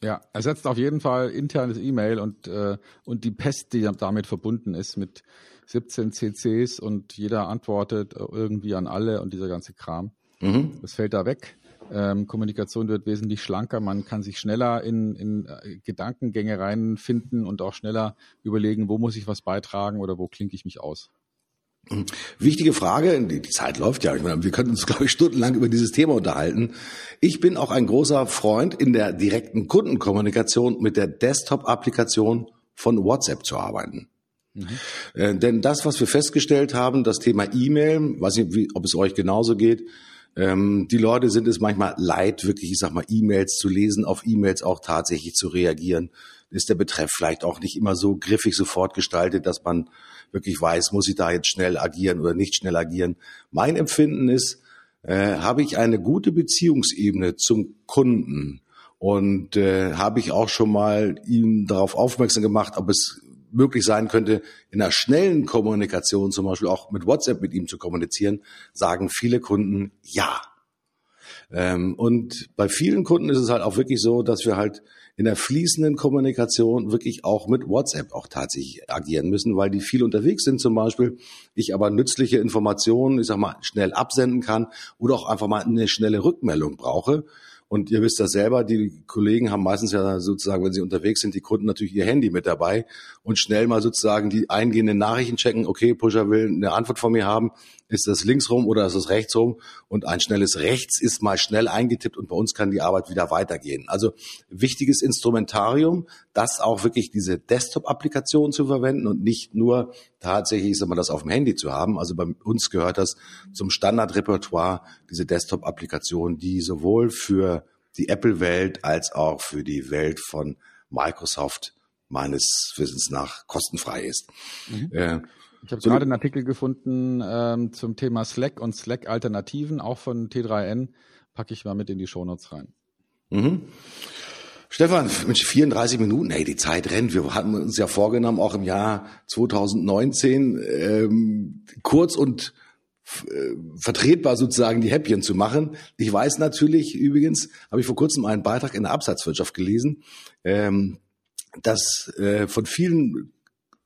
Speaker 1: Ja, ersetzt auf jeden Fall internes E-Mail und, äh, und die Pest, die damit verbunden ist mit 17 CCs und jeder antwortet irgendwie an alle und dieser ganze Kram. Mhm. Das fällt da weg. Ähm, Kommunikation wird wesentlich schlanker. Man kann sich schneller in, in äh, Gedankengänge reinfinden und auch schneller überlegen, wo muss ich was beitragen oder wo klinke ich mich aus.
Speaker 3: Wichtige Frage, die Zeit läuft ja, ich meine, wir könnten uns, glaube ich, stundenlang über dieses Thema unterhalten. Ich bin auch ein großer Freund in der direkten Kundenkommunikation mit der Desktop-Applikation von WhatsApp zu arbeiten. Mhm. Äh, denn das, was wir festgestellt haben, das Thema E-Mail, weiß nicht, wie, ob es euch genauso geht, ähm, die Leute sind es manchmal leid, wirklich, ich sag mal, E-Mails zu lesen, auf E-Mails auch tatsächlich zu reagieren. Ist der Betreff vielleicht auch nicht immer so griffig sofort gestaltet, dass man wirklich weiß, muss ich da jetzt schnell agieren oder nicht schnell agieren. Mein Empfinden ist, äh, habe ich eine gute Beziehungsebene zum Kunden und äh, habe ich auch schon mal ihm darauf aufmerksam gemacht, ob es möglich sein könnte, in einer schnellen Kommunikation, zum Beispiel auch mit WhatsApp mit ihm zu kommunizieren, sagen viele Kunden ja. Ähm, und bei vielen Kunden ist es halt auch wirklich so, dass wir halt in der fließenden Kommunikation wirklich auch mit WhatsApp auch tatsächlich agieren müssen, weil die viel unterwegs sind zum Beispiel. Ich aber nützliche Informationen, ich sag mal, schnell absenden kann oder auch einfach mal eine schnelle Rückmeldung brauche. Und ihr wisst das selber, die Kollegen haben meistens ja sozusagen, wenn sie unterwegs sind, die Kunden natürlich ihr Handy mit dabei und schnell mal sozusagen die eingehenden Nachrichten checken, okay, Pusher will eine Antwort von mir haben, ist das links rum oder ist das rechts rum? Und ein schnelles Rechts ist mal schnell eingetippt und bei uns kann die Arbeit wieder weitergehen. Also wichtiges Instrumentarium, das auch wirklich diese Desktop-Applikation zu verwenden und nicht nur tatsächlich, sag mal, das auf dem Handy zu haben. Also bei uns gehört das zum Standardrepertoire, diese Desktop-Applikation, die sowohl für die Apple-Welt als auch für die Welt von Microsoft meines Wissens nach kostenfrei ist.
Speaker 1: Mhm. Äh, ich habe so gerade einen Artikel gefunden ähm, zum Thema Slack und Slack-Alternativen, auch von T3N. Packe ich mal mit in die Shownotes rein.
Speaker 3: Mhm. Stefan, mit 34 Minuten, hey, die Zeit rennt. Wir hatten uns ja vorgenommen, auch im Jahr 2019 ähm, kurz und äh, vertretbar sozusagen die Häppchen zu machen. Ich weiß natürlich, übrigens, habe ich vor kurzem einen Beitrag in der Absatzwirtschaft gelesen, ähm, dass äh, von vielen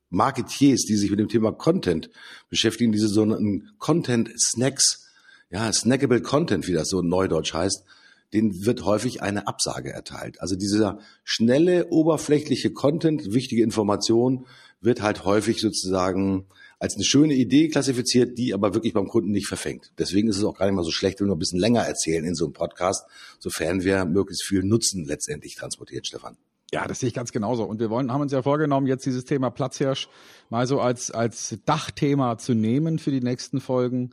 Speaker 3: Marketiers, die sich mit dem Thema Content beschäftigen, diese sogenannten Content Snacks, ja, snackable Content, wie das so neudeutsch heißt, denen wird häufig eine Absage erteilt. Also dieser schnelle, oberflächliche Content, wichtige Information, wird halt häufig sozusagen als eine schöne Idee klassifiziert, die aber wirklich beim Kunden nicht verfängt. Deswegen ist es auch gar nicht mal so schlecht, wenn wir ein bisschen länger erzählen in so einem Podcast, sofern wir möglichst viel Nutzen letztendlich transportiert, Stefan.
Speaker 1: Ja, das sehe ich ganz genauso. Und wir wollen, haben uns ja vorgenommen, jetzt dieses Thema Platzhirsch mal so als, als Dachthema zu nehmen für die nächsten Folgen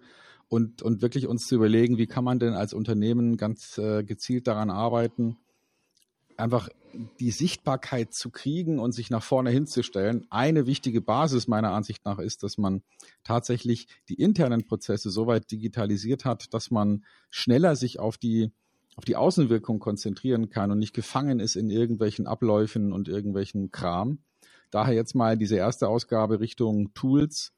Speaker 1: und, und wirklich uns zu überlegen, wie kann man denn als Unternehmen ganz äh, gezielt daran arbeiten, einfach die Sichtbarkeit zu kriegen und sich nach vorne hinzustellen. Eine wichtige Basis meiner Ansicht nach ist, dass man tatsächlich die internen Prozesse so weit digitalisiert hat, dass man schneller sich auf die auf die Außenwirkung konzentrieren kann und nicht gefangen ist in irgendwelchen Abläufen und irgendwelchen Kram. Daher jetzt mal diese erste Ausgabe Richtung Tools.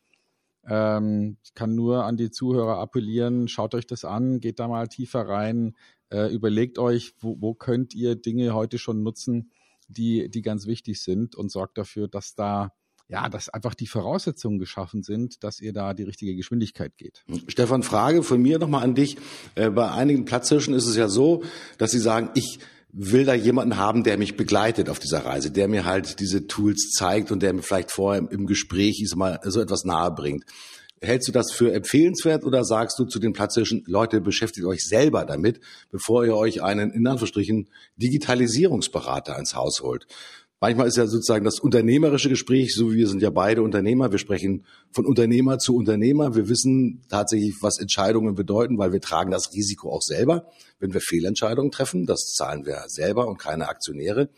Speaker 1: Ähm, ich kann nur an die Zuhörer appellieren, schaut euch das an, geht da mal tiefer rein, äh, überlegt euch, wo, wo könnt ihr Dinge heute schon nutzen, die, die ganz wichtig sind und sorgt dafür, dass da ja, dass einfach die Voraussetzungen geschaffen sind, dass ihr da die richtige Geschwindigkeit geht.
Speaker 3: Stefan, Frage von mir nochmal an dich. Äh, bei einigen Platzhirschen ist es ja so, dass sie sagen, ich will da jemanden haben, der mich begleitet auf dieser Reise, der mir halt diese Tools zeigt und der mir vielleicht vorher im Gespräch mal so etwas nahe bringt. Hältst du das für empfehlenswert oder sagst du zu den Platzhirschen, Leute, beschäftigt euch selber damit, bevor ihr euch einen, in Anführungsstrichen, Digitalisierungsberater ins Haus holt? Manchmal ist ja sozusagen das unternehmerische Gespräch, so wie wir sind ja beide Unternehmer, wir sprechen von Unternehmer zu Unternehmer. Wir wissen tatsächlich, was Entscheidungen bedeuten, weil wir tragen das Risiko auch selber, wenn wir Fehlentscheidungen treffen. Das zahlen wir selber und keine Aktionäre.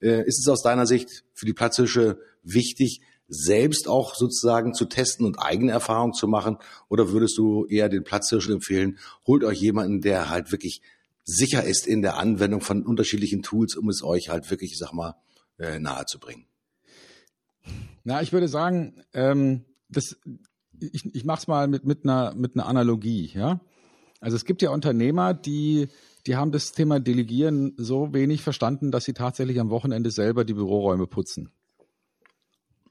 Speaker 3: Äh, ist es aus deiner Sicht für die Platzhirche wichtig, selbst auch sozusagen zu testen und eigene Erfahrungen zu machen? Oder würdest du eher den Platzhirschen empfehlen, holt euch jemanden, der halt wirklich sicher ist in der Anwendung von unterschiedlichen Tools, um es euch halt wirklich, ich sag mal, äh, nahezubringen?
Speaker 1: Na, ich würde sagen, ähm, das, ich, ich mache es mal mit, mit, einer, mit einer Analogie. Ja? Also es gibt ja Unternehmer, die, die haben das Thema Delegieren so wenig verstanden, dass sie tatsächlich am Wochenende selber die Büroräume putzen.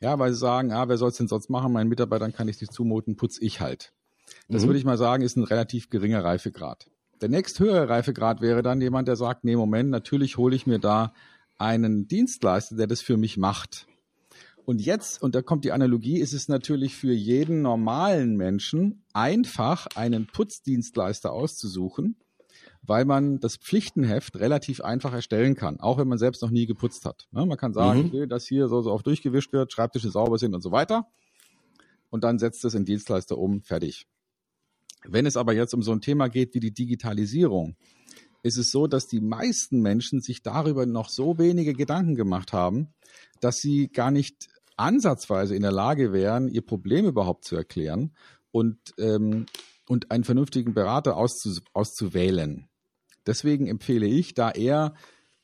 Speaker 1: Ja, weil sie sagen, ah, wer soll es denn sonst machen? Meinen Mitarbeitern kann ich nicht zumuten, putz ich halt. Das mhm. würde ich mal sagen, ist ein relativ geringer Reifegrad. Der nächsthöhere Reifegrad wäre dann jemand, der sagt, nee, Moment, natürlich hole ich mir da einen Dienstleister, der das für mich macht. Und jetzt, und da kommt die Analogie, ist es natürlich für jeden normalen Menschen einfach, einen Putzdienstleister auszusuchen, weil man das Pflichtenheft relativ einfach erstellen kann, auch wenn man selbst noch nie geputzt hat. Man kann sagen, mhm. okay, dass hier so, so oft durchgewischt wird, Schreibtische sauber sind und so weiter. Und dann setzt es in Dienstleister um, fertig. Wenn es aber jetzt um so ein Thema geht wie die Digitalisierung, ist es so, dass die meisten Menschen sich darüber noch so wenige Gedanken gemacht haben, dass sie gar nicht ansatzweise in der Lage wären, ihr Problem überhaupt zu erklären und, ähm, und einen vernünftigen Berater auszu, auszuwählen. Deswegen empfehle ich da eher,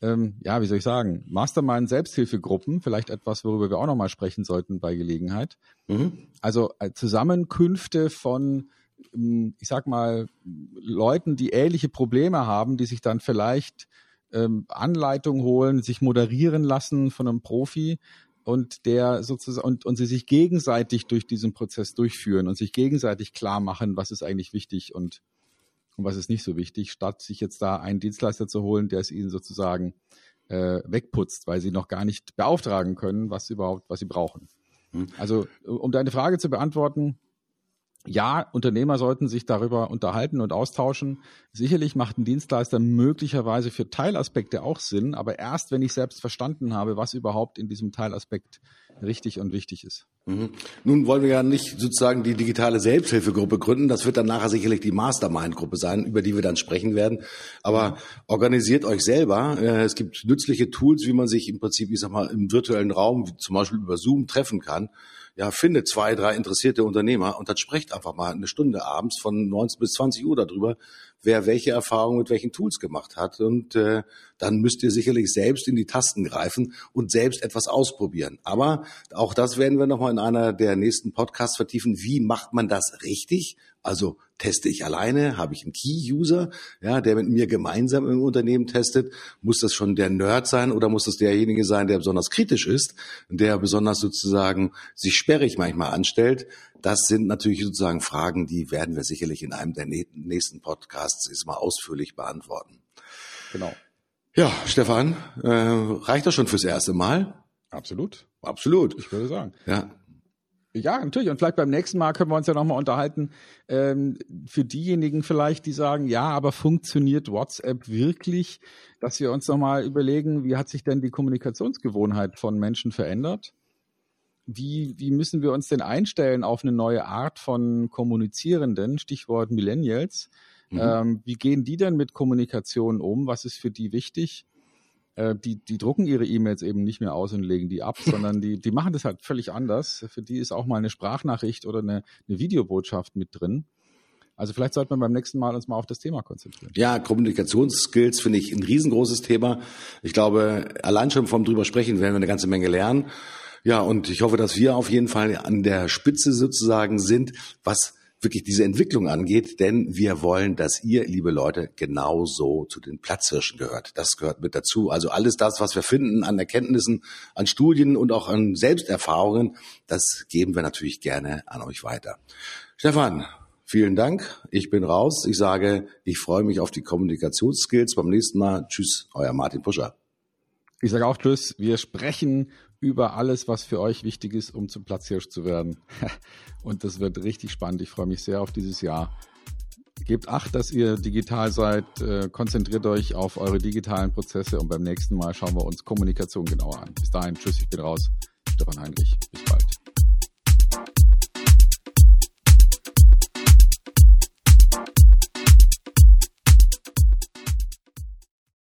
Speaker 1: ähm, ja, wie soll ich sagen, Mastermind Selbsthilfegruppen, vielleicht etwas, worüber wir auch nochmal sprechen sollten bei Gelegenheit. Mhm. Also äh, Zusammenkünfte von, ich sag mal, Leuten, die ähnliche Probleme haben, die sich dann vielleicht ähm, Anleitung holen, sich moderieren lassen von einem Profi und der sozusagen und, und sie sich gegenseitig durch diesen Prozess durchführen und sich gegenseitig klar machen, was ist eigentlich wichtig und, und was ist nicht so wichtig, statt sich jetzt da einen Dienstleister zu holen, der es ihnen sozusagen äh, wegputzt, weil sie noch gar nicht beauftragen können, was sie überhaupt, was sie brauchen. Hm. Also um deine Frage zu beantworten, ja, Unternehmer sollten sich darüber unterhalten und austauschen. Sicherlich macht ein Dienstleister möglicherweise für Teilaspekte auch Sinn, aber erst, wenn ich selbst verstanden habe, was überhaupt in diesem Teilaspekt richtig und wichtig ist.
Speaker 3: Mhm. Nun wollen wir ja nicht sozusagen die digitale Selbsthilfegruppe gründen. Das wird dann nachher sicherlich die Mastermind-Gruppe sein, über die wir dann sprechen werden. Aber organisiert euch selber. Äh, es gibt nützliche Tools, wie man sich im Prinzip, ich sag mal, im virtuellen Raum, zum Beispiel über Zoom, treffen kann ja, findet zwei, drei interessierte Unternehmer und dann sprecht einfach mal eine Stunde abends von 19 bis 20 Uhr darüber, wer welche Erfahrungen mit welchen Tools gemacht hat. Und äh, dann müsst ihr sicherlich selbst in die Tasten greifen und selbst etwas ausprobieren. Aber auch das werden wir nochmal in einer der nächsten Podcasts vertiefen. Wie macht man das richtig? Also teste ich alleine? Habe ich einen Key-User, ja, der mit mir gemeinsam im Unternehmen testet? Muss das schon der Nerd sein oder muss das derjenige sein, der besonders kritisch ist, der besonders sozusagen sich sperrig manchmal anstellt? Das sind natürlich sozusagen Fragen, die werden wir sicherlich in einem der nächsten Podcasts ist mal ausführlich beantworten.
Speaker 1: Genau.
Speaker 3: Ja, Stefan, äh, reicht das schon fürs erste Mal?
Speaker 1: Absolut.
Speaker 3: Absolut.
Speaker 1: Ich würde sagen.
Speaker 3: Ja.
Speaker 1: Ja, natürlich. Und vielleicht beim nächsten Mal können wir uns ja nochmal unterhalten. Ähm, für diejenigen vielleicht, die sagen, ja, aber funktioniert WhatsApp wirklich, dass wir uns nochmal überlegen, wie hat sich denn die Kommunikationsgewohnheit von Menschen verändert? Wie, wie müssen wir uns denn einstellen auf eine neue Art von Kommunizierenden, Stichwort Millennials? Mhm. Ähm, wie gehen die denn mit Kommunikation um? Was ist für die wichtig? Äh, die, die drucken ihre E-Mails eben nicht mehr aus und legen die ab, sondern die, die machen das halt völlig anders. Für die ist auch mal eine Sprachnachricht oder eine, eine Videobotschaft mit drin. Also vielleicht sollten wir beim nächsten Mal uns mal auf das Thema konzentrieren.
Speaker 3: Ja, Kommunikationsskills finde ich ein riesengroßes Thema. Ich glaube, allein schon vom drüber sprechen werden wir eine ganze Menge lernen. Ja, und ich hoffe, dass wir auf jeden Fall an der Spitze sozusagen sind, was wirklich diese Entwicklung angeht, denn wir wollen, dass ihr, liebe Leute, genauso zu den Platzhirschen gehört. Das gehört mit dazu. Also alles das, was wir finden an Erkenntnissen, an Studien und auch an Selbsterfahrungen, das geben wir natürlich gerne an euch weiter. Stefan, vielen Dank. Ich bin raus. Ich sage, ich freue mich auf die Kommunikationsskills. Beim nächsten Mal. Tschüss, euer Martin Puscher.
Speaker 1: Ich sage auch Tschüss. Wir sprechen über alles, was für euch wichtig ist, um zum Platzhirsch zu werden. Und das wird richtig spannend. Ich freue mich sehr auf dieses Jahr. Gebt acht, dass ihr digital seid. Äh, konzentriert euch auf eure digitalen Prozesse und beim nächsten Mal schauen wir uns Kommunikation genauer an. Bis dahin, tschüss, ich bin raus. Stefan Heinrich. Bis